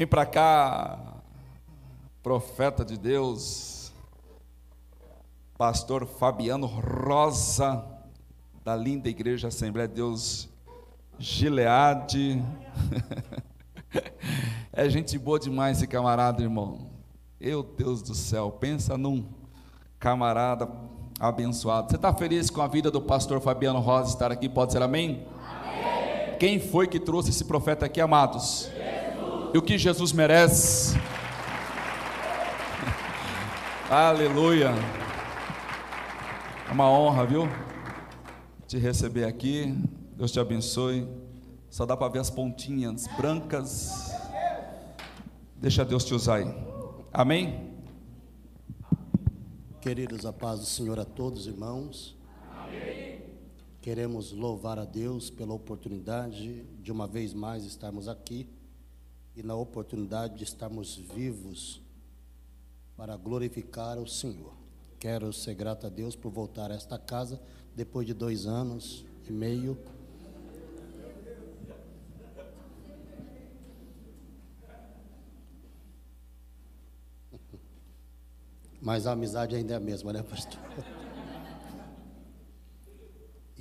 Vem para cá, profeta de Deus, pastor Fabiano Rosa, da linda igreja Assembleia de Deus Gileade. É gente boa demais esse camarada, irmão. Meu Deus do céu, pensa num camarada abençoado. Você está feliz com a vida do pastor Fabiano Rosa estar aqui? Pode ser amém? amém. Quem foi que trouxe esse profeta aqui, amados? E o que Jesus merece? Aleluia. É uma honra, viu? Te receber aqui. Deus te abençoe. Só dá para ver as pontinhas brancas. Deixa Deus te usar aí. Amém? Queridos, a paz do Senhor a todos, irmãos. Amém. Queremos louvar a Deus pela oportunidade de uma vez mais estarmos aqui e na oportunidade de estarmos vivos para glorificar o Senhor. Quero ser grato a Deus por voltar a esta casa depois de dois anos e meio Mas a amizade ainda é a mesma, né, pastor?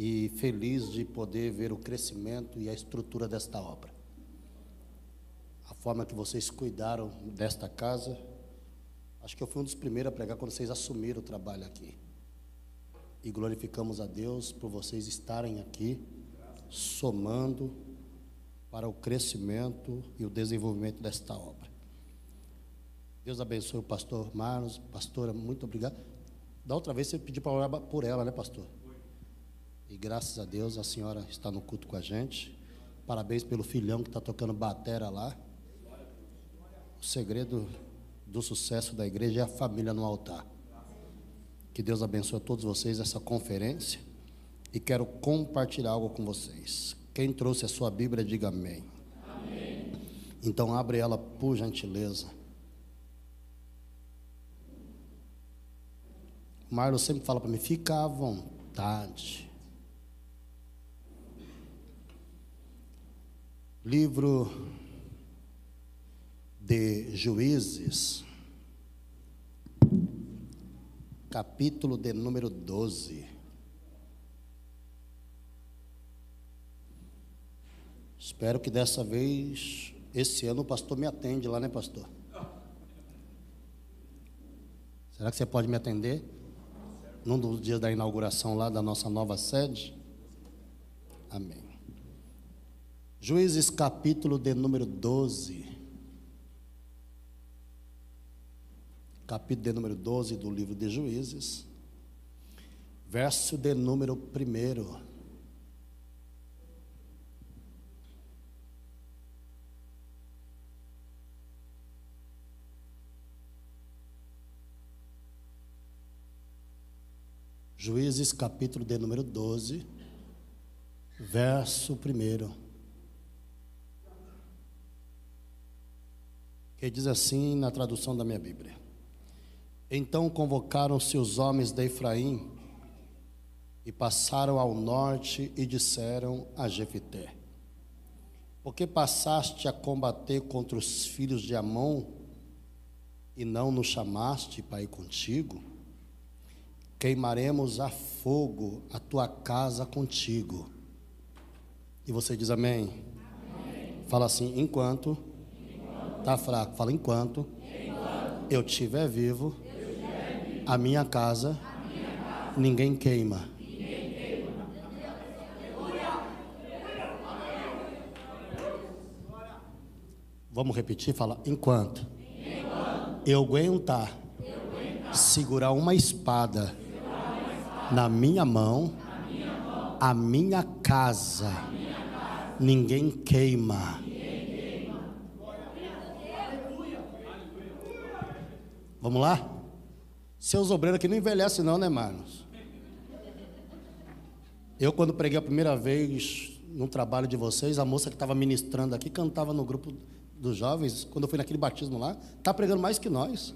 E feliz de poder ver o crescimento e a estrutura desta obra. Forma que vocês cuidaram desta casa. Acho que eu fui um dos primeiros a pregar quando vocês assumiram o trabalho aqui. E glorificamos a Deus por vocês estarem aqui, somando para o crescimento e o desenvolvimento desta obra. Deus abençoe o pastor Marlos. Pastora, muito obrigado. Da outra vez você pediu para orar por ela, né, pastor? E graças a Deus a senhora está no culto com a gente. Parabéns pelo filhão que está tocando batera lá. O segredo do sucesso da igreja é a família no altar. Que Deus abençoe a todos vocês essa conferência. E quero compartilhar algo com vocês. Quem trouxe a sua Bíblia, diga amém. amém. Então abre ela por gentileza. Marlon sempre fala para mim: fica à vontade. Livro de Juízes, capítulo de número 12. Espero que dessa vez, esse ano, o pastor me atende lá, né, pastor? Será que você pode me atender? num dos dias da inauguração lá da nossa nova sede. Amém. Juízes capítulo de número 12. Capítulo de número 12 do livro de Juízes. Verso de número 1. Juízes capítulo de número 12, verso 1. Que diz assim na tradução da minha Bíblia: Então convocaram-se os homens de Efraim e passaram ao norte e disseram a Jefité: Por que passaste a combater contra os filhos de Amon e não nos chamaste para ir contigo? queimaremos a fogo a tua casa contigo. E você diz amém? amém. Fala assim, enquanto, enquanto. Tá fraco, fala enquanto, enquanto. eu estiver vivo, a minha casa, ninguém, queima. Vamos repetir? Fala, enquanto, enquanto. eu aguentar. segurar uma espada na minha mão, a minha casa, ninguém queima. Vamos lá? Seus obreiros aqui não envelhecem não, né, Marlos? Eu, quando preguei a primeira vez no trabalho de vocês, a moça que estava ministrando aqui cantava no grupo dos jovens, quando eu fui naquele batismo lá, está pregando mais que nós.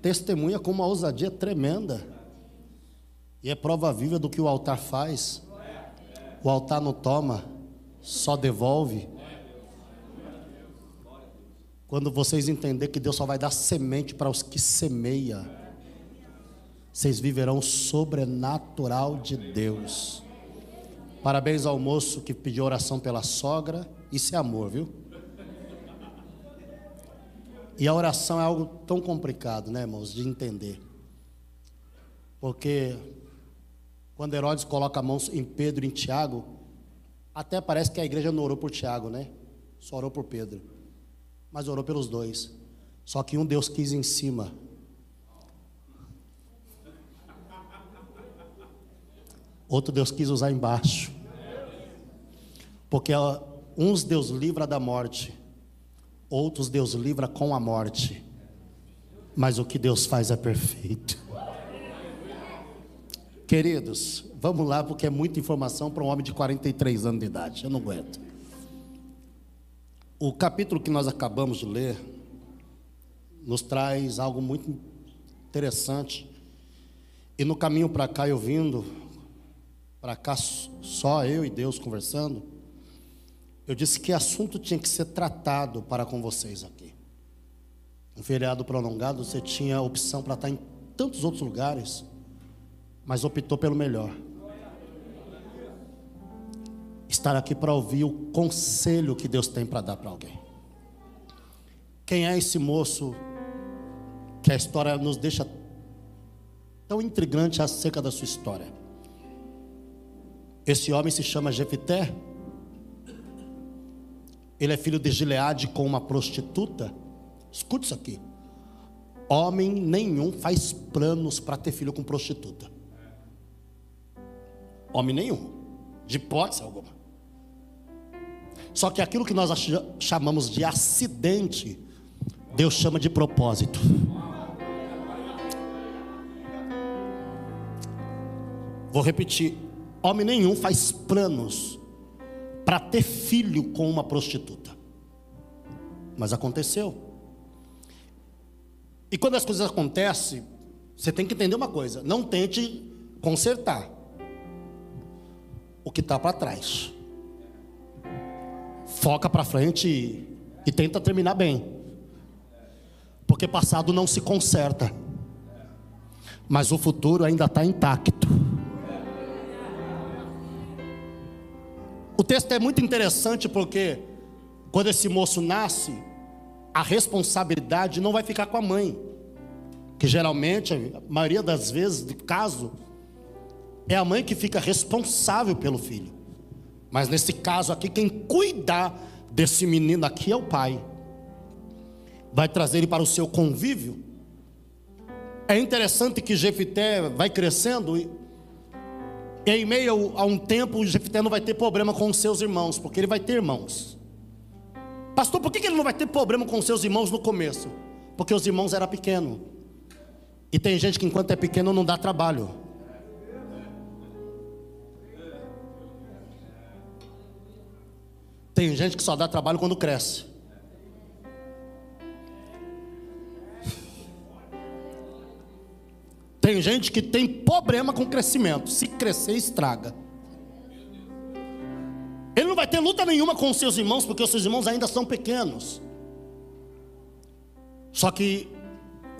Testemunha com uma ousadia tremenda. E é prova viva do que o altar faz. O altar não toma, só devolve. Quando vocês entenderem que Deus só vai dar semente para os que semeia, vocês viverão o sobrenatural de Deus. Parabéns ao moço que pediu oração pela sogra. Isso é amor, viu? E a oração é algo tão complicado, né, irmãos, de entender. Porque quando Herodes coloca a mão em Pedro e em Tiago, até parece que a igreja não orou por Tiago, né? Só orou por Pedro. Mas orou pelos dois. Só que um Deus quis em cima. Outro Deus quis usar embaixo. Porque uns Deus livra da morte, outros Deus livra com a morte. Mas o que Deus faz é perfeito. Queridos, vamos lá, porque é muita informação para um homem de 43 anos de idade. Eu não aguento. O capítulo que nós acabamos de ler nos traz algo muito interessante. E no caminho para cá, eu vindo, para cá só eu e Deus conversando, eu disse que assunto tinha que ser tratado para com vocês aqui. Um feriado prolongado, você tinha opção para estar em tantos outros lugares mas optou pelo melhor. Estar aqui para ouvir o conselho que Deus tem para dar para alguém. Quem é esse moço que a história nos deixa tão intrigante acerca da sua história? Esse homem se chama Jefité. Ele é filho de Gileade com uma prostituta. Escute isso aqui. Homem nenhum faz planos para ter filho com prostituta. Homem nenhum, de hipótese alguma. Só que aquilo que nós chamamos de acidente, Deus chama de propósito. Vou repetir: homem nenhum faz planos para ter filho com uma prostituta. Mas aconteceu. E quando as coisas acontecem, você tem que entender uma coisa: não tente consertar o que está para trás. Foca para frente e, e tenta terminar bem. Porque passado não se conserta. Mas o futuro ainda está intacto. O texto é muito interessante porque quando esse moço nasce, a responsabilidade não vai ficar com a mãe. Que geralmente, a maioria das vezes, de caso, é a mãe que fica responsável pelo filho. Mas nesse caso aqui, quem cuidar desse menino aqui é o pai. Vai trazer ele para o seu convívio. É interessante que Jefité vai crescendo e, e em meio a um tempo Jefité não vai ter problema com os seus irmãos, porque ele vai ter irmãos. Pastor, por que ele não vai ter problema com os seus irmãos no começo? Porque os irmãos eram pequenos. E tem gente que enquanto é pequeno não dá trabalho. Tem gente que só dá trabalho quando cresce. Tem gente que tem problema com crescimento. Se crescer, estraga. Ele não vai ter luta nenhuma com os seus irmãos, porque os seus irmãos ainda são pequenos. Só que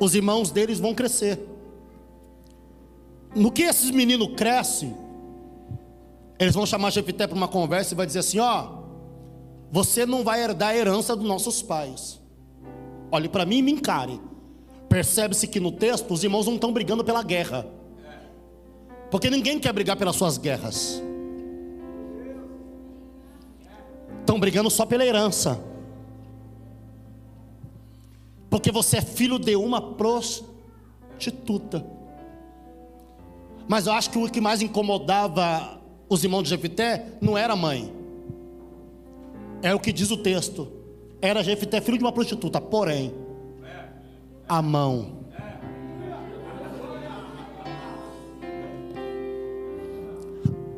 os irmãos deles vão crescer. No que esses meninos crescem, eles vão chamar Jefité para uma conversa e vai dizer assim: ó, você não vai herdar a herança dos nossos pais. Olhe para mim e me encare. Percebe-se que no texto os irmãos não estão brigando pela guerra. Porque ninguém quer brigar pelas suas guerras. Estão brigando só pela herança. Porque você é filho de uma prostituta. Mas eu acho que o que mais incomodava os irmãos de Jefité não era a mãe. É o que diz o texto. Era Jefité filho de uma prostituta, porém, a mão.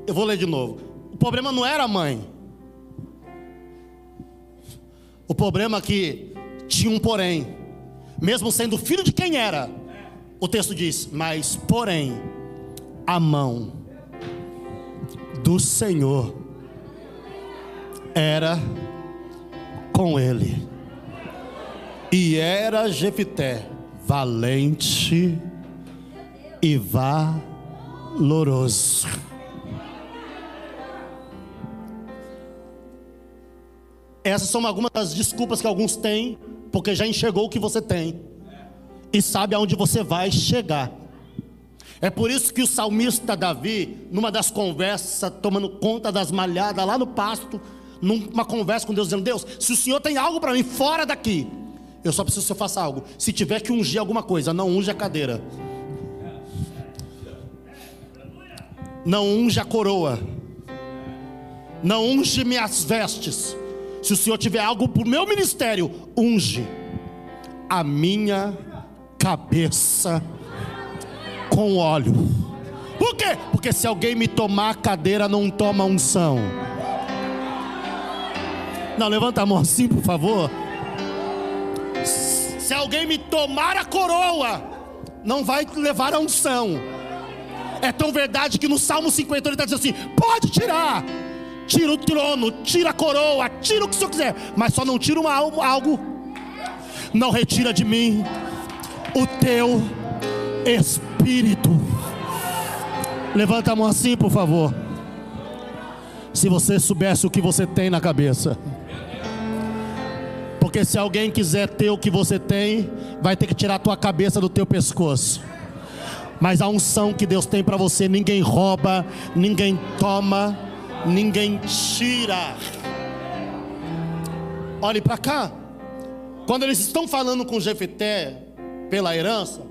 Eu vou ler de novo. O problema não era a mãe. O problema é que tinha um porém. Mesmo sendo filho de quem era. O texto diz: Mas, porém, a mão do Senhor era com ele. E era Jefité valente e valoroso. Essas são algumas das desculpas que alguns têm, porque já enxergou o que você tem e sabe aonde você vai chegar. É por isso que o salmista Davi, numa das conversas, tomando conta das malhadas lá no pasto, numa conversa com Deus, dizendo: Deus, se o Senhor tem algo para mim fora daqui, eu só preciso que você faça algo. Se tiver que ungir alguma coisa, não unge a cadeira, não unge a coroa, não unge minhas vestes. Se o Senhor tiver algo para o meu ministério, unge a minha cabeça com óleo. Por quê? Porque se alguém me tomar a cadeira, não toma unção. Não, levanta a mão assim, por favor. Se alguém me tomar a coroa, não vai levar a unção. É tão verdade que no Salmo 50 ele está dizendo assim: pode tirar, tira o trono, tira a coroa, tira o que o senhor quiser, mas só não tira uma, algo, não retira de mim o teu espírito. Levanta a mão assim, por favor. Se você soubesse o que você tem na cabeça. Porque se alguém quiser ter o que você tem, vai ter que tirar a tua cabeça do teu pescoço. Mas a unção que Deus tem para você, ninguém rouba, ninguém toma, ninguém tira. Olhe para cá. Quando eles estão falando com Jefté pela herança,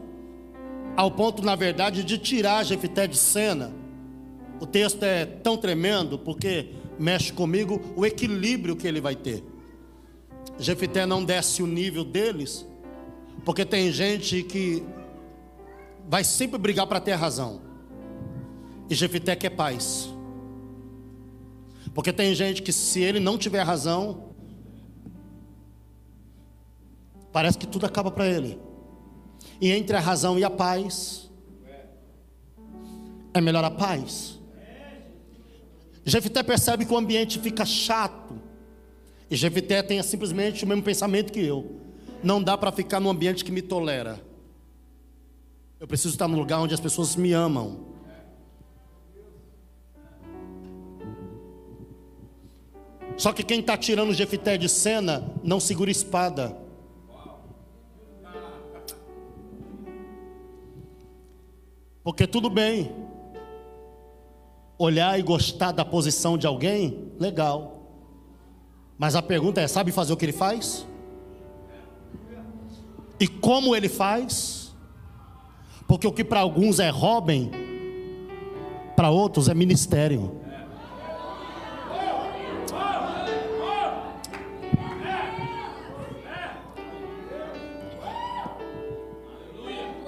ao ponto, na verdade, de tirar Jefité de cena. O texto é tão tremendo porque mexe comigo o equilíbrio que ele vai ter. Jefité não desce o nível deles, porque tem gente que vai sempre brigar para ter razão. E Jefité quer paz. Porque tem gente que se ele não tiver razão, parece que tudo acaba para ele. E entre a razão e a paz, é melhor a paz. Jefité percebe que o ambiente fica chato. E Jefité tem simplesmente o mesmo pensamento que eu. Não dá para ficar num ambiente que me tolera. Eu preciso estar num lugar onde as pessoas me amam. Só que quem está tirando Jefité de cena não segura espada. Porque tudo bem. Olhar e gostar da posição de alguém, legal. Mas a pergunta é: sabe fazer o que ele faz? E como ele faz? Porque o que para alguns é Robin, para outros é ministério.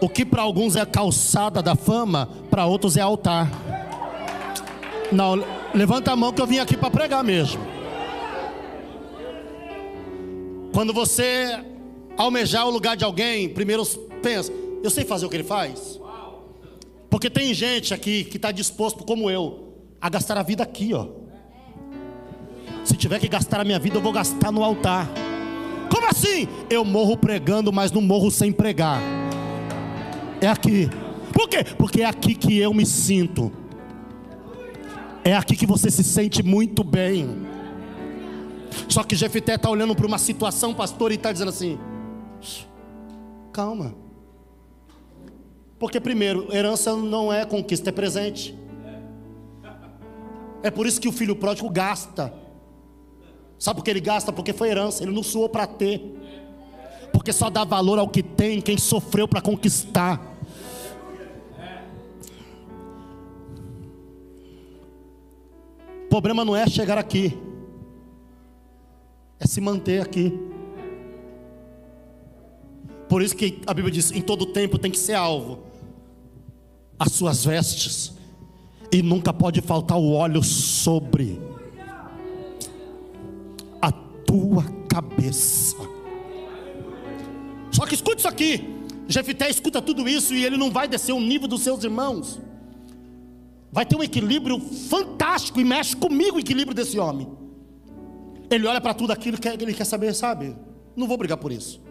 O que para alguns é calçada da fama, para outros é altar. Não, levanta a mão que eu vim aqui para pregar mesmo. Quando você almejar o lugar de alguém, primeiro pensa, eu sei fazer o que ele faz. Porque tem gente aqui que está disposto, como eu, a gastar a vida aqui, ó. Se tiver que gastar a minha vida, eu vou gastar no altar. Como assim? Eu morro pregando, mas não morro sem pregar. É aqui. Por quê? Porque é aqui que eu me sinto. É aqui que você se sente muito bem. Só que Jefité está olhando para uma situação, pastor, e está dizendo assim: calma. Porque, primeiro, herança não é conquista, é presente. É por isso que o filho pródigo gasta. Sabe por que ele gasta? Porque foi herança, ele não suou para ter. Porque só dá valor ao que tem quem sofreu para conquistar. O problema não é chegar aqui, é se manter aqui. Por isso que a Bíblia diz: em todo tempo tem que ser alvo as suas vestes, e nunca pode faltar o óleo sobre a tua cabeça. Só que escute isso aqui. Jefité escuta tudo isso e ele não vai descer o nível dos seus irmãos vai ter um equilíbrio fantástico e mexe comigo o equilíbrio desse homem. Ele olha para tudo aquilo que ele quer saber, sabe? Não vou brigar por isso.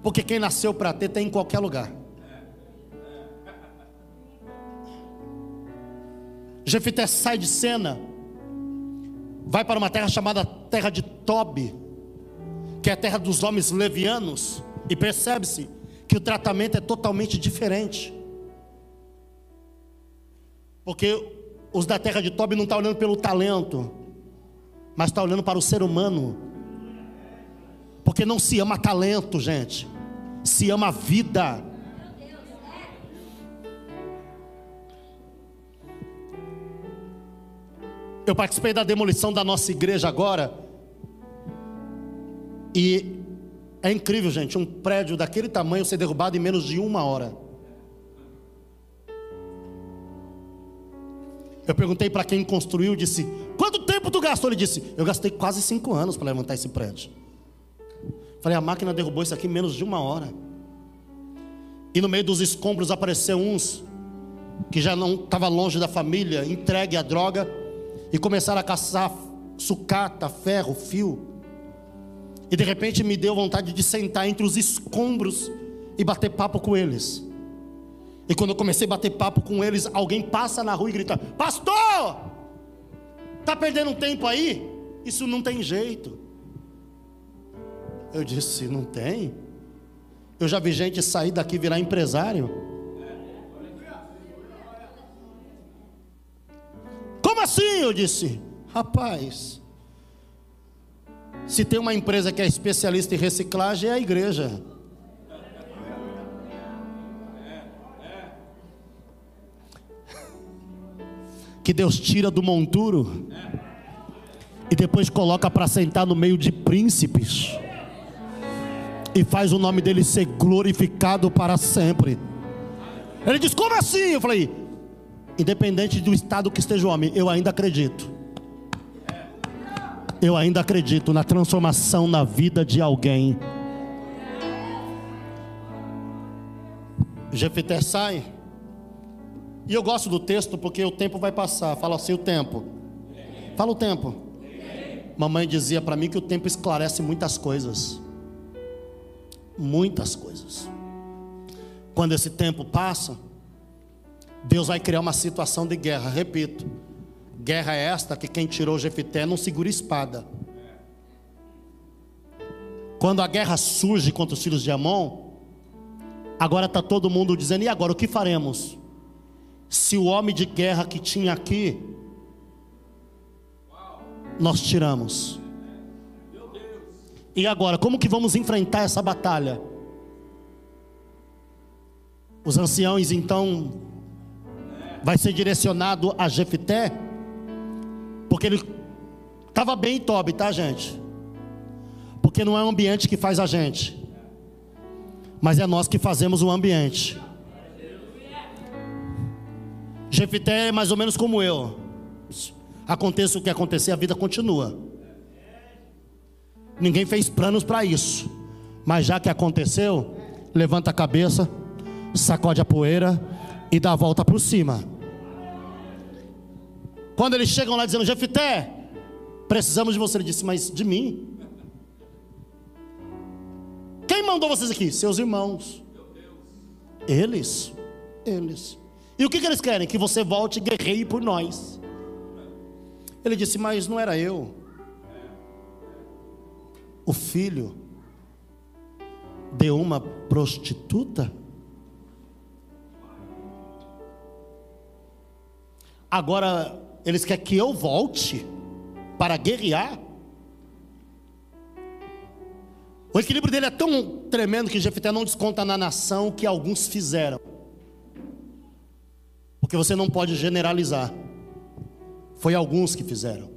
Porque quem nasceu para ter tem em qualquer lugar. Jefité sai de cena, vai para uma terra chamada Terra de Tobi, que é a terra dos homens levianos, e percebe-se que o tratamento é totalmente diferente. Porque os da terra de Tobi não estão tá olhando pelo talento, mas estão tá olhando para o ser humano. Porque não se ama talento, gente, se ama vida. Eu participei da demolição da nossa igreja agora. E é incrível, gente, um prédio daquele tamanho ser derrubado em menos de uma hora. Eu perguntei para quem construiu, disse: Quanto tempo tu gastou? Ele disse: Eu gastei quase cinco anos para levantar esse prédio. Falei: A máquina derrubou isso aqui em menos de uma hora. E no meio dos escombros apareceu uns que já não estava longe da família, entregue à droga e começaram a caçar sucata, ferro, fio. E de repente me deu vontade de sentar entre os escombros e bater papo com eles. E quando eu comecei a bater papo com eles, alguém passa na rua e grita: Pastor, tá perdendo tempo aí? Isso não tem jeito. Eu disse: Não tem. Eu já vi gente sair daqui virar empresário. Como assim? Eu disse: Rapaz, se tem uma empresa que é especialista em reciclagem, é a igreja. Que Deus tira do monturo e depois coloca para sentar no meio de príncipes e faz o nome dele ser glorificado para sempre. Ele diz: Como assim? Eu falei: Independente do estado que esteja o homem, eu ainda acredito eu ainda acredito na transformação na vida de alguém. Jefité sai. E eu gosto do texto porque o tempo vai passar. Fala assim: o tempo. Fala o tempo. Mamãe dizia para mim que o tempo esclarece muitas coisas. Muitas coisas. Quando esse tempo passa, Deus vai criar uma situação de guerra. Repito, Guerra é esta que quem tirou Jefité não segura espada. Quando a guerra surge contra os filhos de Amon, agora está todo mundo dizendo: e agora o que faremos? Se o homem de guerra que tinha aqui, nós tiramos. E agora, como que vamos enfrentar essa batalha? Os anciãos então vai ser direcionado a Jefité porque ele estava bem em Tobi, tá, gente? Porque não é o ambiente que faz a gente, mas é nós que fazemos o ambiente. Jefité é mais ou menos como eu. Aconteça o que acontecer, a vida continua. Ninguém fez planos para isso. Mas já que aconteceu, levanta a cabeça, sacode a poeira e dá a volta por cima. Quando eles chegam lá dizendo, Jefité, precisamos de você, ele disse, mas de mim? Quem mandou vocês aqui? Seus irmãos. Eles? Eles. E o que, que eles querem? Que você volte e guerreie por nós. Ele disse, mas não era eu. O filho de uma prostituta? Agora eles querem que eu volte para guerrear. O equilíbrio dele é tão tremendo que Jefité não desconta na nação que alguns fizeram. Porque você não pode generalizar. Foi alguns que fizeram.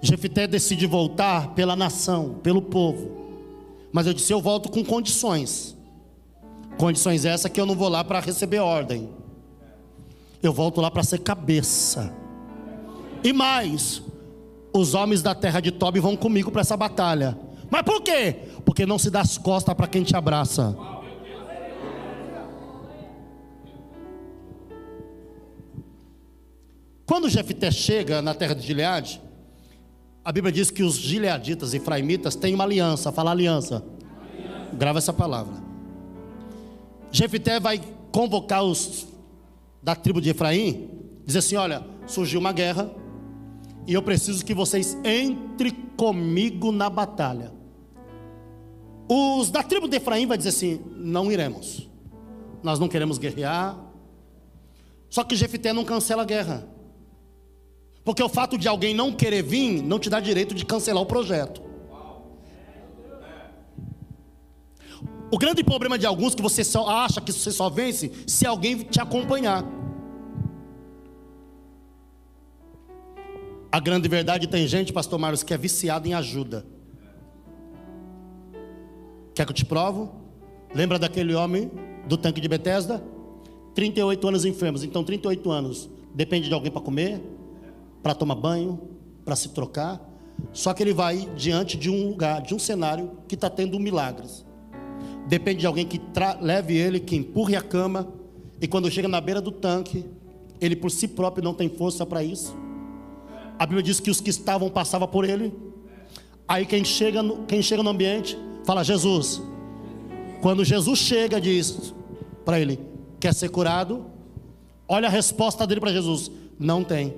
Jefité decide voltar pela nação, pelo povo. Mas eu disse: eu volto com condições. Condições essa que eu não vou lá para receber ordem eu volto lá para ser cabeça. E mais, os homens da terra de Tobi vão comigo para essa batalha. Mas por quê? Porque não se dá as costas para quem te abraça. Quando Jefté chega na terra de Gileade, a Bíblia diz que os gileaditas e fraimitas têm uma aliança, fala aliança. Grava essa palavra. Jefité vai convocar os da tribo de Efraim, dizer assim: olha, surgiu uma guerra e eu preciso que vocês entrem comigo na batalha. Os da tribo de Efraim vai dizer assim: não iremos, nós não queremos guerrear. Só que Jefité não cancela a guerra, porque o fato de alguém não querer vir não te dá direito de cancelar o projeto. O grande problema de alguns é que você só acha que você só vence se alguém te acompanhar. A grande verdade tem gente, pastor Marcos, que é viciado em ajuda. Quer que eu te provo? Lembra daquele homem do tanque de Betesda? 38 anos enfermos. Então, 38 anos. Depende de alguém para comer, para tomar banho, para se trocar. Só que ele vai diante de um lugar, de um cenário que está tendo milagres. Depende de alguém que leve ele, que empurre a cama. E quando chega na beira do tanque, ele por si próprio não tem força para isso. A Bíblia diz que os que estavam passavam por ele. Aí quem chega no, quem chega no ambiente fala Jesus. Quando Jesus chega, diz para ele: Quer ser curado? Olha a resposta dele para Jesus: Não tem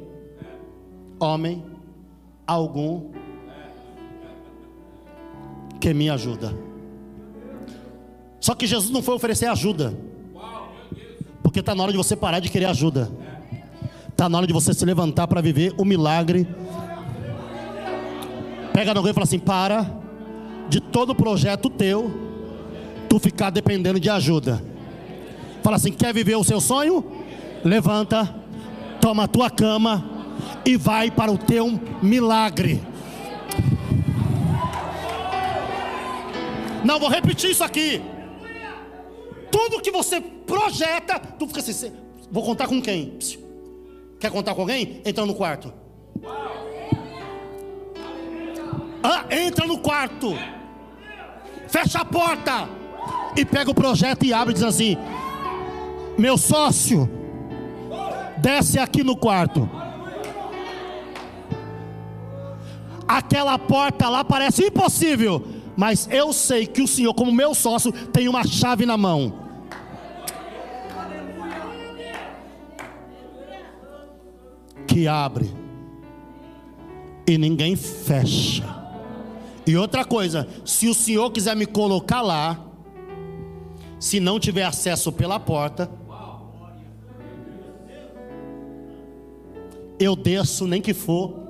homem algum que me ajuda. Só que Jesus não foi oferecer ajuda, porque está na hora de você parar de querer ajuda. Está na hora de você se levantar para viver o milagre. Pega no alguém e fala assim: para de todo projeto teu, tu ficar dependendo de ajuda. Fala assim: quer viver o seu sonho? Levanta, toma a tua cama e vai para o teu milagre. Não, vou repetir isso aqui. Tudo que você projeta, tu fica assim: vou contar com quem? Quer contar com alguém? Entra no quarto. Ah, entra no quarto. Fecha a porta. E pega o projeto e abre e diz assim: Meu sócio, desce aqui no quarto. Aquela porta lá parece impossível, mas eu sei que o Senhor, como meu sócio, tem uma chave na mão. que abre e ninguém fecha. E outra coisa, se o Senhor quiser me colocar lá, se não tiver acesso pela porta, eu desço nem que for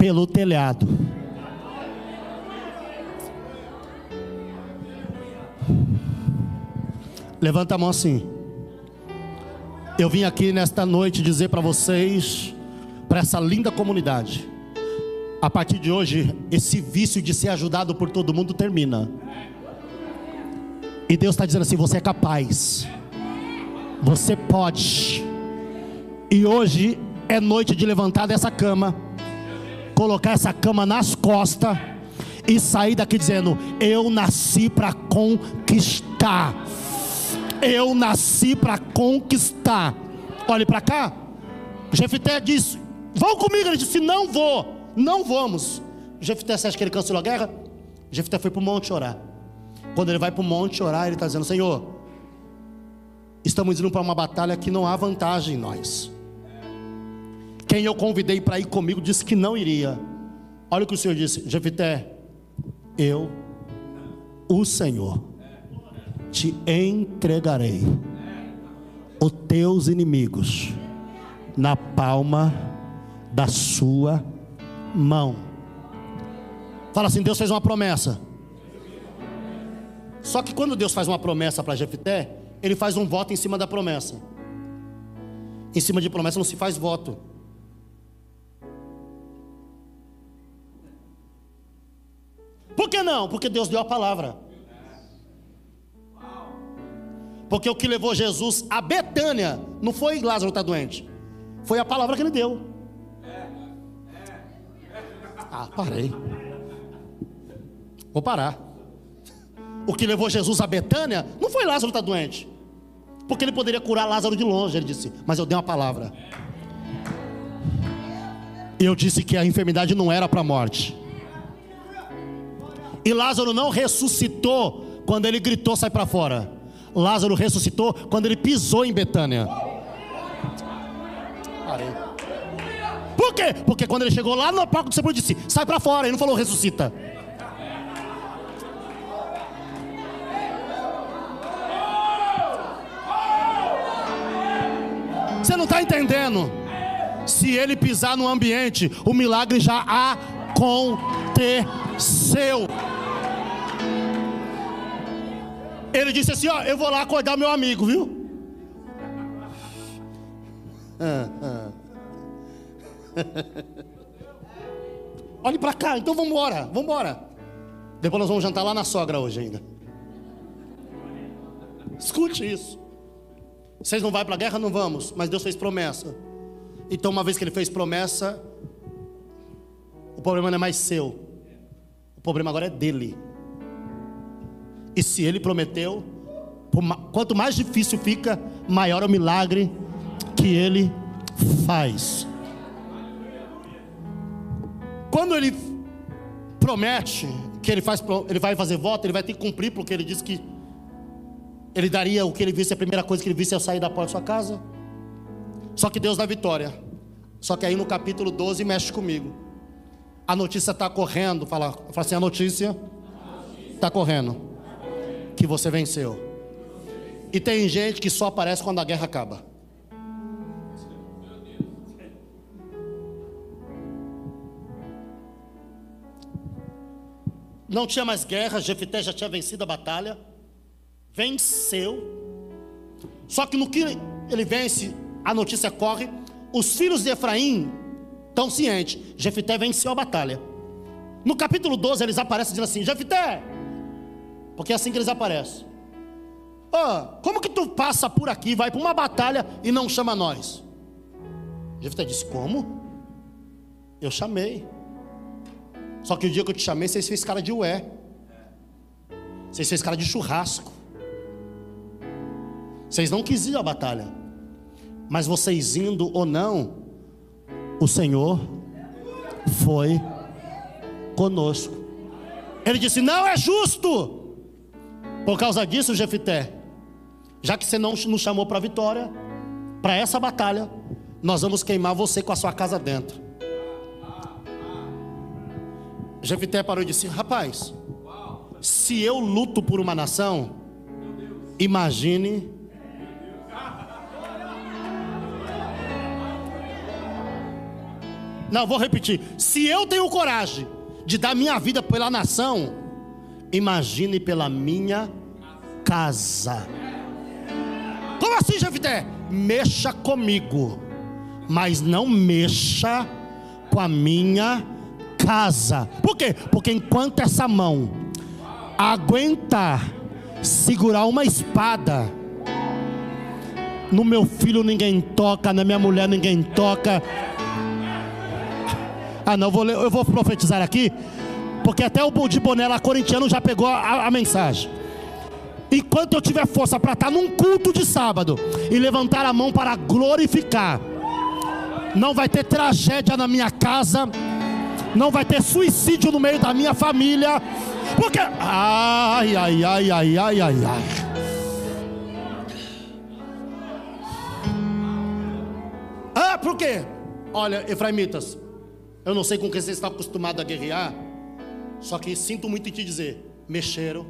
pelo telhado. Levanta a mão assim. Eu vim aqui nesta noite dizer para vocês, para essa linda comunidade, a partir de hoje, esse vício de ser ajudado por todo mundo termina. E Deus está dizendo assim: você é capaz, você pode. E hoje é noite de levantar dessa cama, colocar essa cama nas costas e sair daqui dizendo: Eu nasci para conquistar. Eu nasci para conquistar. Olhe para cá. Jefité disse: Vão comigo. Ele disse: Não vou. Não vamos. Jefité, você acha que ele cancelou a guerra? Jefité foi para o monte orar. Quando ele vai para o monte orar, ele está dizendo: Senhor, estamos indo para uma batalha que não há vantagem em nós. Quem eu convidei para ir comigo disse que não iria. Olha o que o Senhor disse: Jefité, eu, o Senhor, te entregarei os teus inimigos na palma da sua mão. Fala assim: Deus fez uma promessa. Só que quando Deus faz uma promessa para Jefté, ele faz um voto em cima da promessa. Em cima de promessa não se faz voto. Por que não? Porque Deus deu a palavra. Porque o que levou Jesus a Betânia não foi Lázaro estar tá doente, foi a palavra que ele deu. Ah, parei. Vou parar. O que levou Jesus a Betânia não foi Lázaro estar tá doente, porque ele poderia curar Lázaro de longe, ele disse, mas eu dei uma palavra. Eu disse que a enfermidade não era para a morte. E Lázaro não ressuscitou quando ele gritou: sai para fora. Lázaro ressuscitou quando ele pisou em Betânia. Parei. Por quê? Porque quando ele chegou lá no palco do sepulcro, disse: sai para fora. Ele não falou ressuscita. Você não está entendendo? Se ele pisar no ambiente, o milagre já aconteceu. Ele disse assim: Ó, eu vou lá acordar meu amigo, viu? Olhe para cá, então vamos embora, vamos embora. Depois nós vamos jantar lá na sogra hoje ainda. Escute isso. Vocês não vão para a guerra? Não vamos, mas Deus fez promessa. Então, uma vez que Ele fez promessa, o problema não é mais seu, o problema agora é dele. E se Ele prometeu, quanto mais difícil fica, maior é o milagre que Ele faz. Quando Ele promete que Ele, faz, ele vai fazer voto, Ele vai ter que cumprir, porque Ele disse que ele daria o que ele visse, a primeira coisa que ele visse é sair da porta da sua casa. Só que Deus dá vitória. Só que aí no capítulo 12 mexe comigo. A notícia está correndo. Fala, fala assim: a notícia está correndo. Que você venceu. E tem gente que só aparece quando a guerra acaba. Não tinha mais guerra, Jefité já tinha vencido a batalha venceu. Só que no que ele vence, a notícia corre, os filhos de Efraim estão cientes, Jefité venceu a batalha. No capítulo 12 eles aparecem dizendo assim: Jefité, porque é assim que eles aparecem. Oh, como que tu passa por aqui, vai para uma batalha e não chama nós? Jefité disse: Como? Eu chamei. Só que o dia que eu te chamei, vocês fez cara de ué. Vocês fez cara de churrasco. Vocês não quisiam a batalha. Mas vocês indo ou não, o Senhor foi conosco. Ele disse: Não é justo. Por causa disso, Jefité, já que você não nos chamou para a vitória, para essa batalha, nós vamos queimar você com a sua casa dentro. Jefité parou e disse: Rapaz, se eu luto por uma nação, imagine Não, vou repetir. Se eu tenho coragem de dar minha vida pela nação, imagine pela minha casa. Como assim, Jefité? Mexa comigo, mas não mexa com a minha casa. Por quê? Porque enquanto essa mão aguentar segurar uma espada, no meu filho ninguém toca, na minha mulher ninguém toca, ah, não, eu vou, eu vou profetizar aqui, porque até o de boné lá corintiano já pegou a, a mensagem. Enquanto eu tiver força para estar num culto de sábado e levantar a mão para glorificar, não vai ter tragédia na minha casa, não vai ter suicídio no meio da minha família, porque. Ai, ai, ai, ai, ai, ai, ai. Ah, por quê? Olha, Efraimitas, eu não sei com quem você está acostumado a guerrear, só que sinto muito em te dizer: mexeram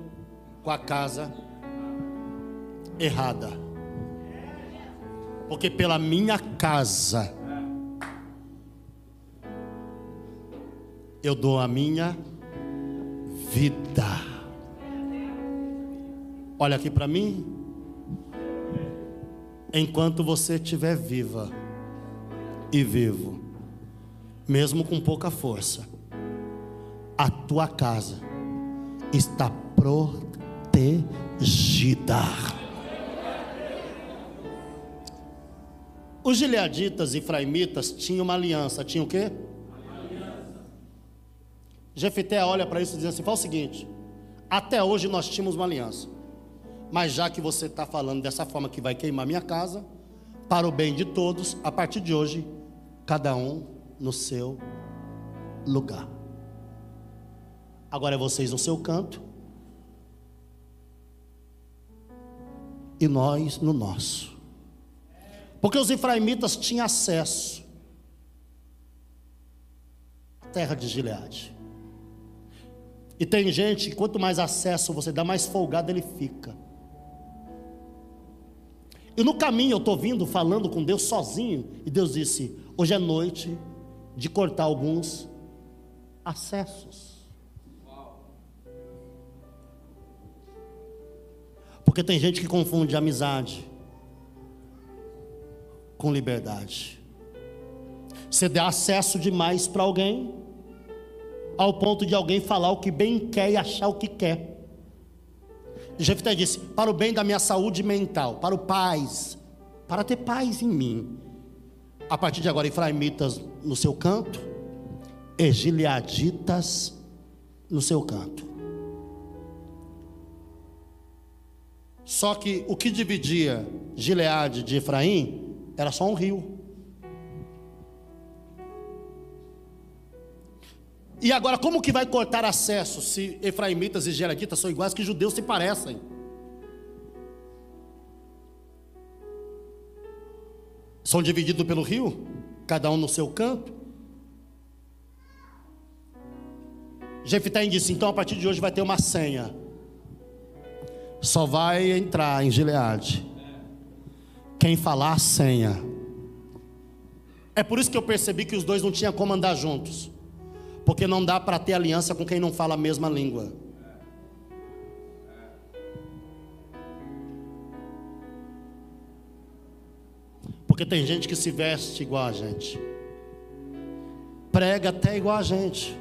com a casa errada. Porque pela minha casa eu dou a minha vida. Olha aqui para mim. Enquanto você estiver viva e vivo, mesmo com pouca força, a tua casa está protegida. Os gileaditas e fraimitas tinham uma aliança, tinham o quê? Jefité olha para isso e diz assim: fala o seguinte, até hoje nós tínhamos uma aliança, mas já que você está falando dessa forma que vai queimar minha casa, para o bem de todos, a partir de hoje, cada um no seu lugar. Agora é vocês no seu canto. E nós no nosso. Porque os efraimitas tinham acesso à terra de Gileade. E tem gente quanto mais acesso você dá, mais folgado ele fica. E no caminho eu estou vindo falando com Deus sozinho, e Deus disse: hoje é noite de cortar alguns acessos. Porque tem gente que confunde amizade com liberdade. Você dá acesso demais para alguém, ao ponto de alguém falar o que bem quer e achar o que quer. Jefté disse: para o bem da minha saúde mental, para o paz, para ter paz em mim. A partir de agora, Efraimitas no seu canto, e Gileaditas no seu canto. Só que o que dividia Gileade de Efraim era só um rio. E agora, como que vai cortar acesso se efraimitas e geraditas são iguais que judeus se parecem? São divididos pelo rio, cada um no seu canto. Jefté disse: então a partir de hoje vai ter uma senha. Só vai entrar em Gileade quem falar senha. É por isso que eu percebi que os dois não tinham como andar juntos. Porque não dá para ter aliança com quem não fala a mesma língua. Porque tem gente que se veste igual a gente, prega até igual a gente,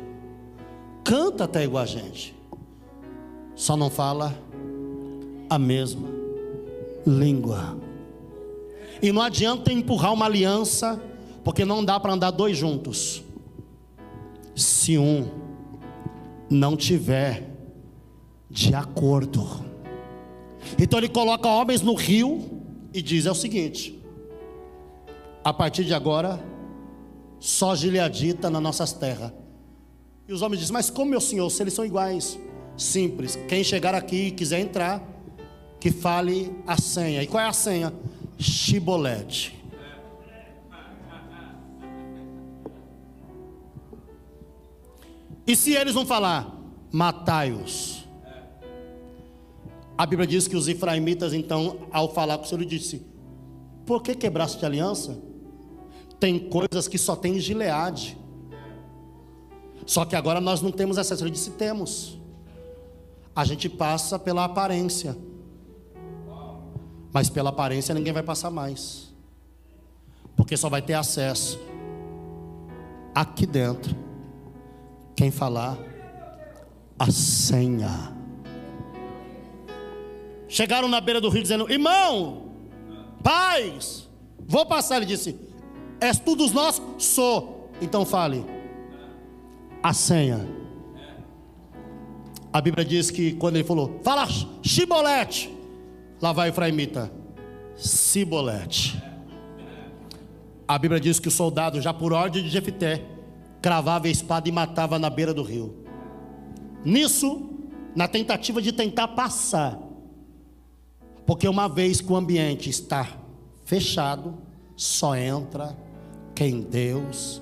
canta até igual a gente, só não fala a mesma língua. E não adianta empurrar uma aliança, porque não dá para andar dois juntos se um não tiver de acordo. Então ele coloca homens no rio e diz: é o seguinte, a partir de agora, só gileadita nas nossas terras. E os homens dizem: Mas como, meu senhor, se eles são iguais? Simples, quem chegar aqui e quiser entrar, que fale a senha. E qual é a senha? Chibolete. E se eles vão falar, matai-os. A Bíblia diz que os efraimitas, então, ao falar com o Senhor, disse: Por que quebraste a aliança? Tem coisas que só tem Gileade. Só que agora nós não temos acesso. Ele disse: Temos. A gente passa pela aparência. Mas pela aparência ninguém vai passar mais. Porque só vai ter acesso aqui dentro quem falar a senha. Chegaram na beira do rio dizendo: Irmão, paz, vou passar. Ele disse: És tu dos nossos? Sou. Então fale a senha. A Bíblia diz que quando ele falou, fala chibolete, lá vai Efraimita, cibolete. A Bíblia diz que o soldado, já por ordem de Jefité, cravava a espada e matava na beira do rio. Nisso, na tentativa de tentar passar, porque uma vez que o ambiente está fechado, só entra quem Deus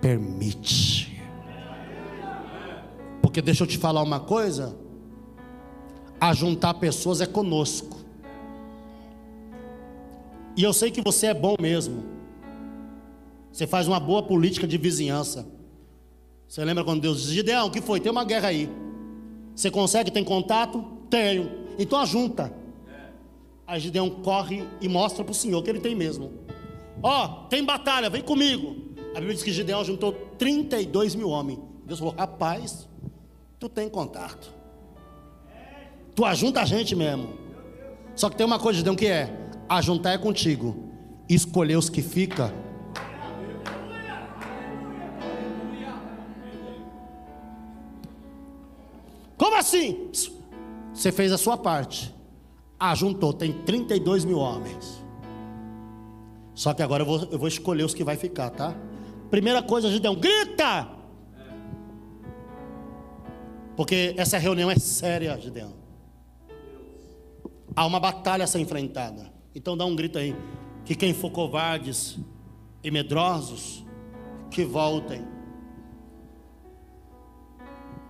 permite. Porque deixa eu te falar uma coisa: a juntar pessoas é conosco. E eu sei que você é bom mesmo. Você faz uma boa política de vizinhança. Você lembra quando Deus disse: Gideão, o que foi? Tem uma guerra aí. Você consegue? Tem contato? Tenho. Então ajunta. Aí Gideão corre e mostra para o Senhor que ele tem mesmo. Ó, oh, tem batalha, vem comigo. A Bíblia diz que Gideão juntou 32 mil homens. Deus falou: rapaz, tu tem contato. Tu ajunta a gente mesmo. Só que tem uma coisa, Gideão, que é: ajuntar é contigo. Escolher os que fica Como assim? Você fez a sua parte. Ajuntou, tem 32 mil homens. Só que agora eu vou, eu vou escolher os que vai ficar, tá? Primeira coisa, Gideão, grita! Porque essa reunião é séria, Gideão. Há uma batalha a ser enfrentada. Então dá um grito aí. Que quem for covardes e medrosos, que voltem.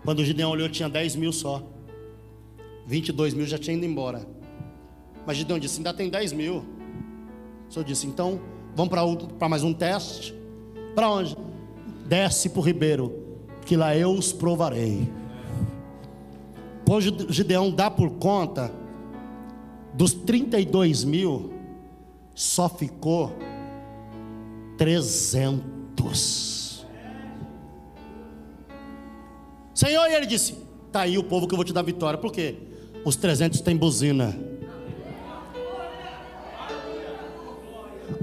Quando Gideão olhou, tinha 10 mil só. 22 mil já tinha ido embora. Mas Gideão disse: ainda tem 10 mil. O senhor disse: então vamos para mais um teste. Para onde? Desce para o ribeiro, que lá eu os provarei. Quando Gideão dá por conta, dos 32 mil, só ficou 300. Senhor, e ele disse: Está aí o povo que eu vou te dar vitória. Por quê? Os 300 têm buzina.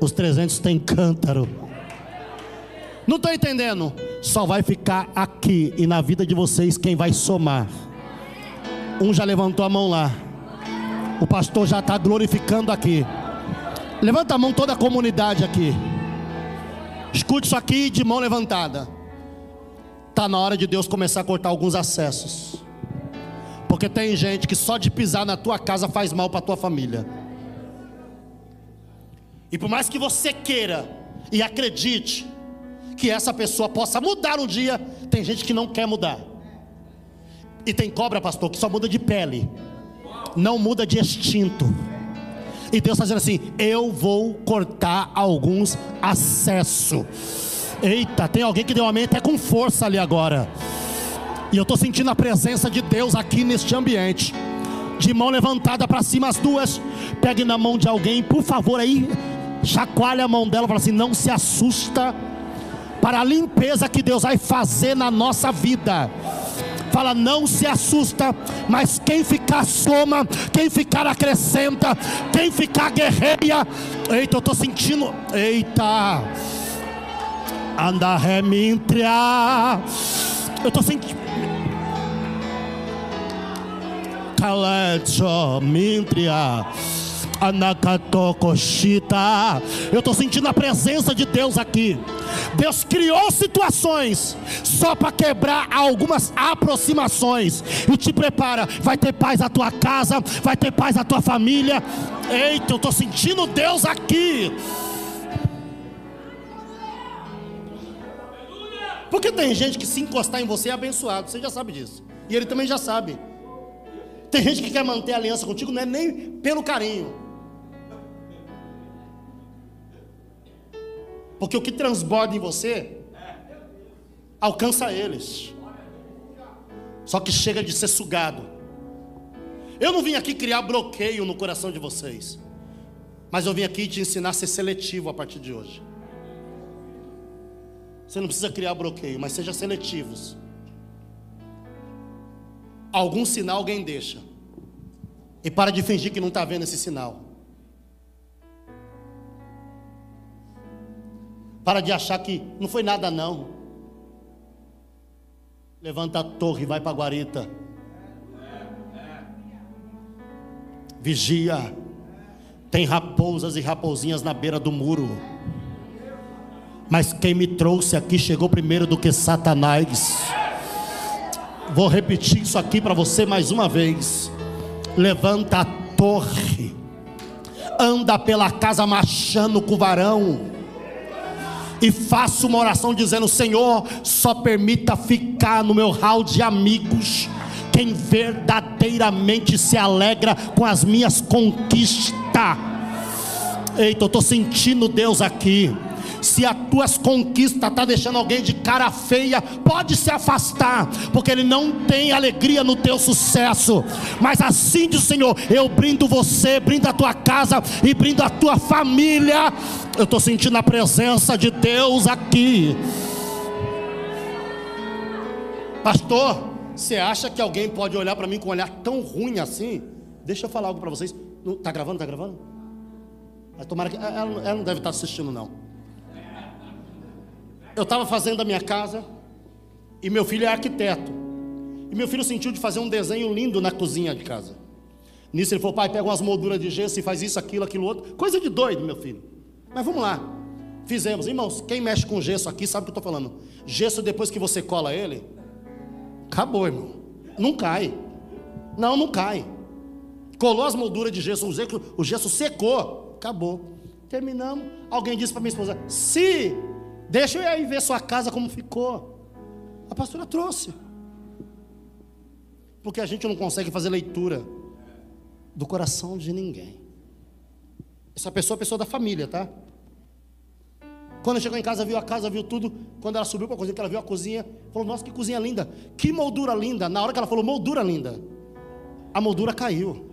Os 300 têm cântaro. Não estou entendendo. Só vai ficar aqui e na vida de vocês quem vai somar. Um já levantou a mão lá. O pastor já está glorificando aqui. Levanta a mão toda a comunidade aqui. Escute isso aqui de mão levantada. Está na hora de Deus começar a cortar alguns acessos. Porque tem gente que só de pisar na tua casa faz mal para tua família. E por mais que você queira e acredite que essa pessoa possa mudar um dia, tem gente que não quer mudar. E tem cobra, pastor, que só muda de pele, não muda de instinto. E Deus está dizendo assim: eu vou cortar alguns acessos. Eita, tem alguém que deu amém até com força ali agora. E eu estou sentindo a presença de Deus aqui neste ambiente. De mão levantada para cima, as duas. Pegue na mão de alguém, por favor, aí. Chacoalhe a mão dela fala assim: não se assusta para a limpeza que Deus vai fazer na nossa vida fala: não se assusta, mas quem ficar soma, quem ficar acrescenta, quem ficar guerreia. Eita, eu estou sentindo. Eita, anda remintria. Eu estou sentindo. Calecho, mintria. Anakatokoshita. Eu estou sentindo a presença de Deus aqui. Deus criou situações só para quebrar algumas aproximações e te prepara. Vai ter paz na tua casa, vai ter paz na tua família. Eita, eu estou sentindo Deus aqui. Porque tem gente que se encostar em você é abençoado, você já sabe disso. E ele também já sabe. Tem gente que quer manter a aliança contigo, não é nem pelo carinho, Porque o que transborda em você alcança eles. Só que chega de ser sugado. Eu não vim aqui criar bloqueio no coração de vocês. Mas eu vim aqui te ensinar a ser seletivo a partir de hoje. Você não precisa criar bloqueio, mas seja seletivos. Algum sinal alguém deixa. E para de fingir que não está vendo esse sinal. Para de achar que não foi nada não. Levanta a torre e vai para a guarita. Vigia. Tem raposas e raposinhas na beira do muro. Mas quem me trouxe aqui chegou primeiro do que Satanás. Vou repetir isso aqui para você mais uma vez. Levanta a torre. Anda pela casa machando com varão e faço uma oração dizendo: Senhor, só permita ficar no meu hall de amigos quem verdadeiramente se alegra com as minhas conquistas. Eita, eu estou sentindo Deus aqui. Se as tuas conquistas estão tá deixando alguém de cara feia, pode se afastar, porque ele não tem alegria no teu sucesso. Mas assim diz o Senhor: eu brindo você, brindo a tua casa e brindo a tua família. Eu estou sentindo a presença de Deus aqui. Pastor, você acha que alguém pode olhar para mim com um olhar tão ruim assim? Deixa eu falar algo para vocês. Está gravando? Está gravando? Tomara que. Ela, ela não deve estar assistindo, não. Eu estava fazendo a minha casa e meu filho é arquiteto. E meu filho sentiu de fazer um desenho lindo na cozinha de casa. Nisso ele falou: pai, pega umas molduras de gesso e faz isso, aquilo, aquilo outro. Coisa de doido, meu filho. Mas vamos lá. Fizemos. Irmãos, quem mexe com gesso aqui sabe o que eu estou falando. Gesso, depois que você cola ele, acabou, irmão. Não cai. Não, não cai. Colou as molduras de gesso, o gesso secou, acabou. Terminamos. Alguém disse para minha esposa: Se, deixa eu ir ver sua casa como ficou. A pastora trouxe. Porque a gente não consegue fazer leitura do coração de ninguém. Essa pessoa é pessoa da família, tá? Quando chegou em casa, viu a casa, viu tudo. Quando ela subiu para a cozinha, ela viu a cozinha, falou: Nossa, que cozinha linda, que moldura linda. Na hora que ela falou moldura linda, a moldura caiu.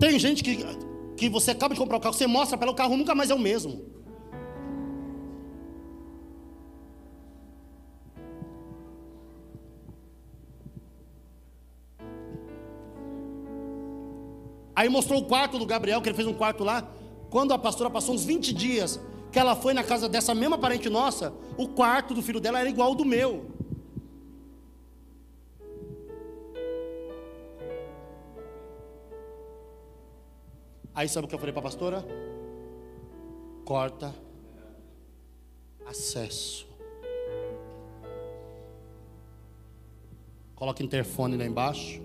Tem gente que, que você acaba de comprar o carro, você mostra para ela, o carro nunca mais é o mesmo. Aí mostrou o quarto do Gabriel, que ele fez um quarto lá. Quando a pastora passou uns 20 dias, que ela foi na casa dessa mesma parente nossa, o quarto do filho dela era igual ao do meu. Aí sabe o que eu falei para a pastora? Corta acesso. Coloca interfone lá embaixo.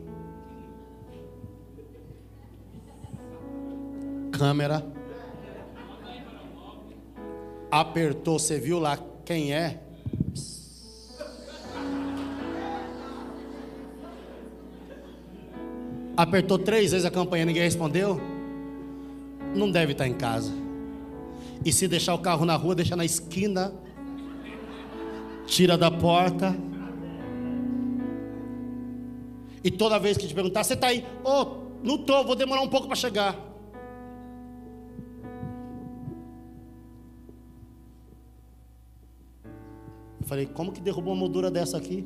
Câmera. Apertou, você viu lá quem é? Apertou três vezes a campanha, ninguém respondeu não deve estar em casa. E se deixar o carro na rua, deixa na esquina, tira da porta. E toda vez que te perguntar, você está aí? Oh, não estou, vou demorar um pouco para chegar. Eu falei, como que derrubou uma moldura dessa aqui?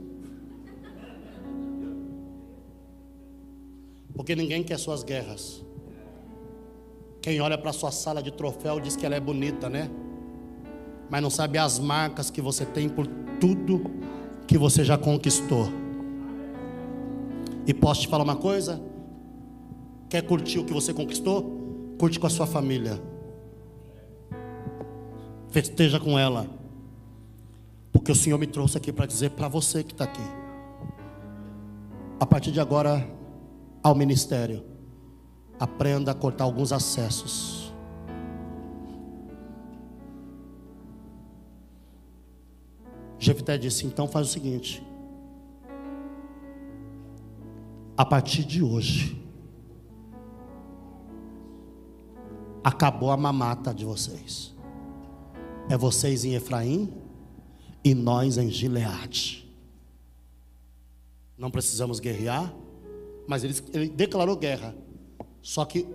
Porque ninguém quer suas guerras. Quem olha para sua sala de troféu diz que ela é bonita, né? Mas não sabe as marcas que você tem por tudo que você já conquistou. E posso te falar uma coisa? Quer curtir o que você conquistou? Curte com a sua família. Festeja com ela. Porque o Senhor me trouxe aqui para dizer para você que está aqui. A partir de agora, ao ministério aprenda a cortar alguns acessos. Jefité disse: então faz o seguinte. A partir de hoje, acabou a mamata de vocês. É vocês em Efraim e nós em Gileade. Não precisamos guerrear, mas ele, ele declarou guerra. Só que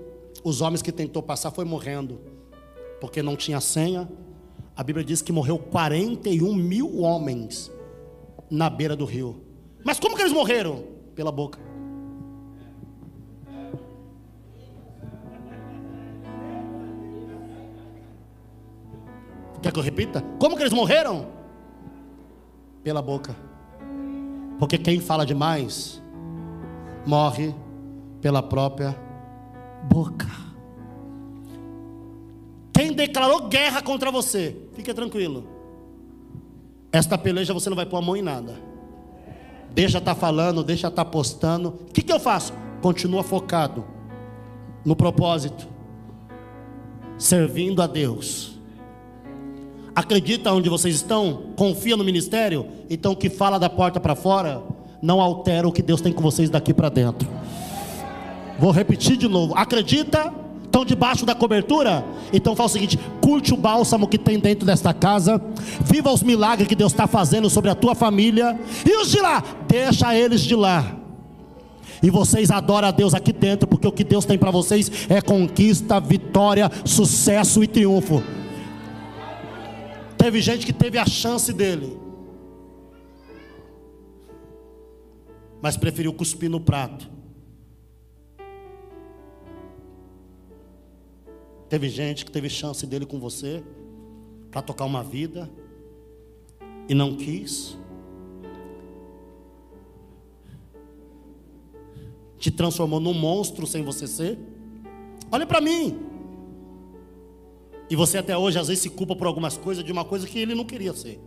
os homens que tentou passar foi morrendo, porque não tinha senha. A Bíblia diz que morreu 41 mil homens na beira do rio. Mas como que eles morreram? Pela boca. Quer que eu repita? Como que eles morreram? Pela boca. Porque quem fala demais morre pela própria boca. Quem declarou guerra contra você, fica tranquilo. Esta peleja você não vai pôr a mão em nada. Deixa estar tá falando, deixa estar tá postando. O que, que eu faço? Continua focado no propósito, servindo a Deus. Acredita onde vocês estão? Confia no ministério? Então o que fala da porta para fora não altera o que Deus tem com vocês daqui para dentro. Vou repetir de novo. Acredita? Estão debaixo da cobertura? Então fala o seguinte: curte o bálsamo que tem dentro desta casa, viva os milagres que Deus está fazendo sobre a tua família, e os de lá, deixa eles de lá. E vocês adoram a Deus aqui dentro, porque o que Deus tem para vocês é conquista, vitória, sucesso e triunfo. Teve gente que teve a chance dele, mas preferiu cuspir no prato Teve gente que teve chance dele com você para tocar uma vida e não quis. Te transformou num monstro sem você ser. Olha para mim. E você até hoje às vezes se culpa por algumas coisas de uma coisa que ele não queria ser.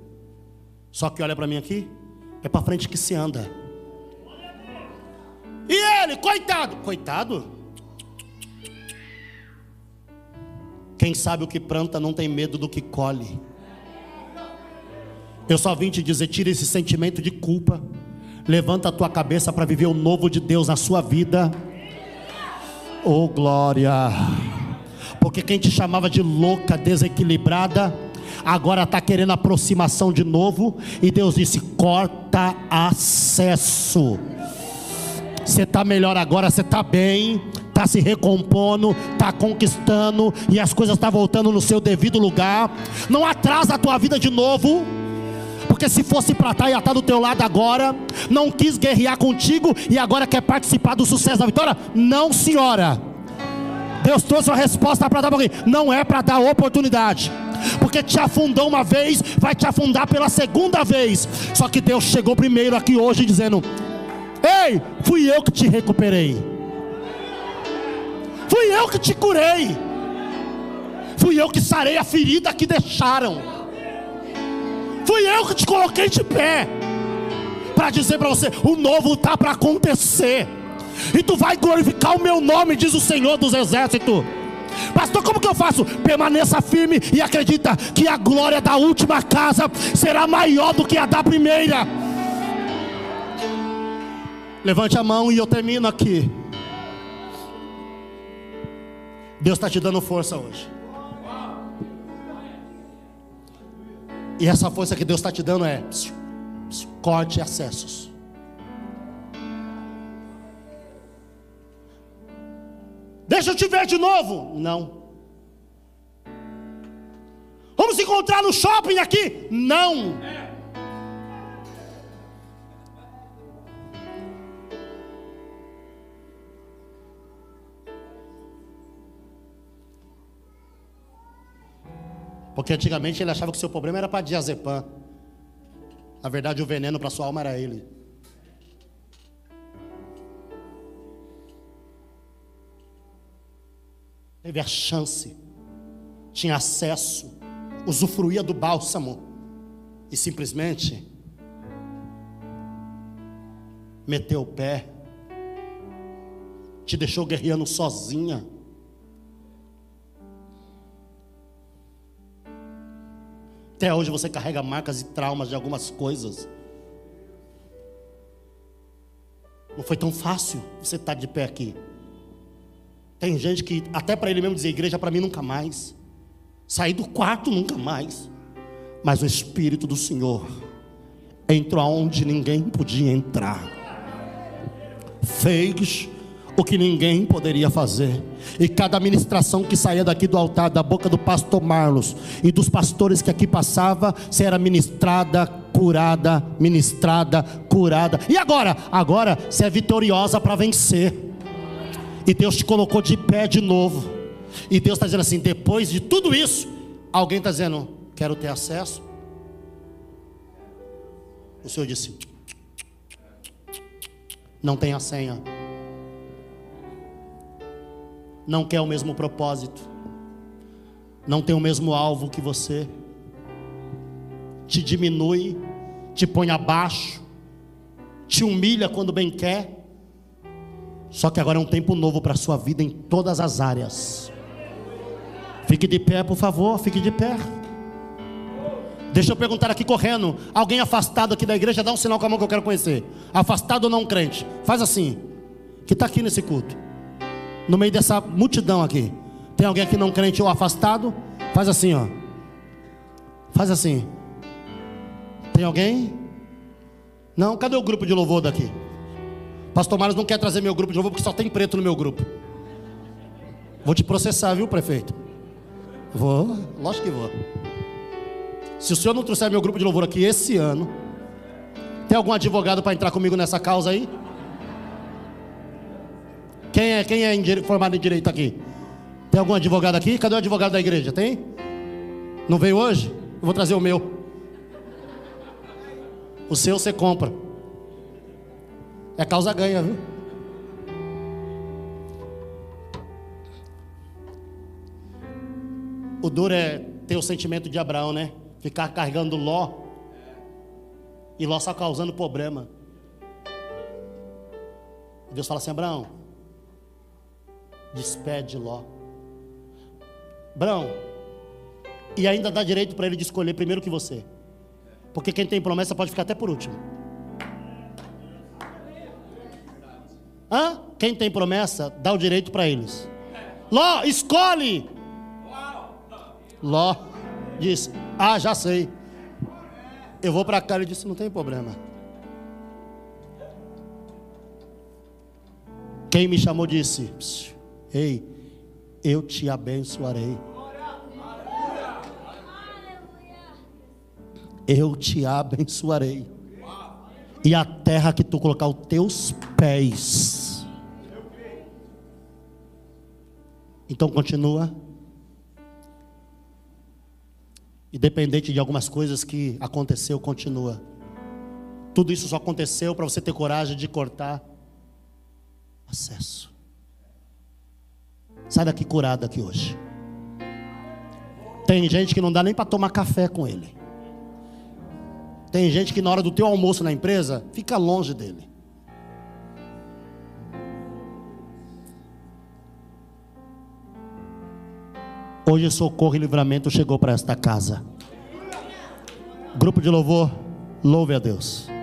Só que olha para mim aqui, é para frente que se anda. E ele, coitado, coitado. Quem sabe o que planta não tem medo do que colhe. Eu só vim te dizer: tira esse sentimento de culpa. Levanta a tua cabeça para viver o novo de Deus na sua vida. Oh glória! Porque quem te chamava de louca, desequilibrada, agora está querendo aproximação de novo. E Deus disse: corta acesso. Você está melhor agora, você está bem, está se recompondo, está conquistando e as coisas estão tá voltando no seu devido lugar. Não atrasa a tua vida de novo porque se fosse para estar, ia estar do teu lado agora, não quis guerrear contigo e agora quer participar do sucesso da vitória? Não, senhora. Deus trouxe uma resposta para dar para alguém. Não é para dar oportunidade. Porque te afundou uma vez, vai te afundar pela segunda vez. Só que Deus chegou primeiro aqui hoje dizendo: Ei, fui eu que te recuperei. Eu que te curei. Fui eu que sarei a ferida que deixaram. Fui eu que te coloquei de pé. Para dizer para você: o novo está para acontecer. E tu vai glorificar o meu nome, diz o Senhor dos Exércitos. Pastor, como que eu faço? Permaneça firme e acredita que a glória da última casa será maior do que a da primeira. Levante a mão e eu termino aqui. Deus está te dando força hoje. E essa força que Deus está te dando é corte acessos. Deixa eu te ver de novo. Não. Vamos encontrar no shopping aqui? Não. Porque antigamente ele achava que o seu problema era para diazepam. Na verdade, o veneno para sua alma era ele. Teve a chance, tinha acesso, usufruía do bálsamo e simplesmente meteu o pé, te deixou guerreando sozinha. Até hoje você carrega marcas e traumas de algumas coisas. Não foi tão fácil você estar tá de pé aqui. Tem gente que, até para ele mesmo dizer, igreja para mim nunca mais. Sair do quarto nunca mais. Mas o Espírito do Senhor entrou aonde ninguém podia entrar. Fez o que ninguém poderia fazer. E cada ministração que saía daqui do altar, da boca do pastor Marlos e dos pastores que aqui passava, será ministrada, curada, ministrada, curada. E agora? Agora você é vitoriosa para vencer. E Deus te colocou de pé de novo. E Deus está dizendo assim: depois de tudo isso, alguém está dizendo: quero ter acesso. O Senhor disse: não tem a senha não quer o mesmo propósito, não tem o mesmo alvo que você, te diminui, te põe abaixo, te humilha quando bem quer. Só que agora é um tempo novo para a sua vida em todas as áreas. Fique de pé, por favor, fique de pé. Deixa eu perguntar aqui correndo. Alguém afastado aqui da igreja, dá um sinal com a mão que eu quero conhecer. Afastado ou não crente? Faz assim. Que está aqui nesse culto no meio dessa multidão aqui. Tem alguém aqui não crente ou afastado? Faz assim, ó. Faz assim. Tem alguém? Não? Cadê o grupo de louvor daqui? Pastor Marlos não quer trazer meu grupo de louvor porque só tem preto no meu grupo. Vou te processar, viu, prefeito? Vou, lógico que vou. Se o senhor não trouxer meu grupo de louvor aqui esse ano, tem algum advogado para entrar comigo nessa causa aí? Quem é, quem é formado em direito aqui? Tem algum advogado aqui? Cadê o advogado da igreja? Tem? Não veio hoje? Eu vou trazer o meu. O seu você compra. É causa ganha, viu? O duro é ter o sentimento de Abraão, né? Ficar carregando Ló. E Ló só causando problema. Deus fala assim: Abraão, despede Ló. Abraão, e ainda dá direito para ele de escolher primeiro que você. Porque quem tem promessa pode ficar até por último. Hã? Quem tem promessa, dá o direito para eles. Ló, escolhe! Ló disse: Ah, já sei. Eu vou para cá. Ele disse: Não tem problema. Quem me chamou disse: Ei, eu te abençoarei. Eu te abençoarei. E a terra que tu colocar os teus pés. Então continua Independente de algumas coisas que aconteceu, continua. Tudo isso só aconteceu para você ter coragem de cortar acesso. Sai daqui curado aqui hoje. Tem gente que não dá nem para tomar café com ele. Tem gente que na hora do teu almoço na empresa fica longe dele. Hoje socorro e livramento chegou para esta casa. Grupo de louvor, louve a Deus.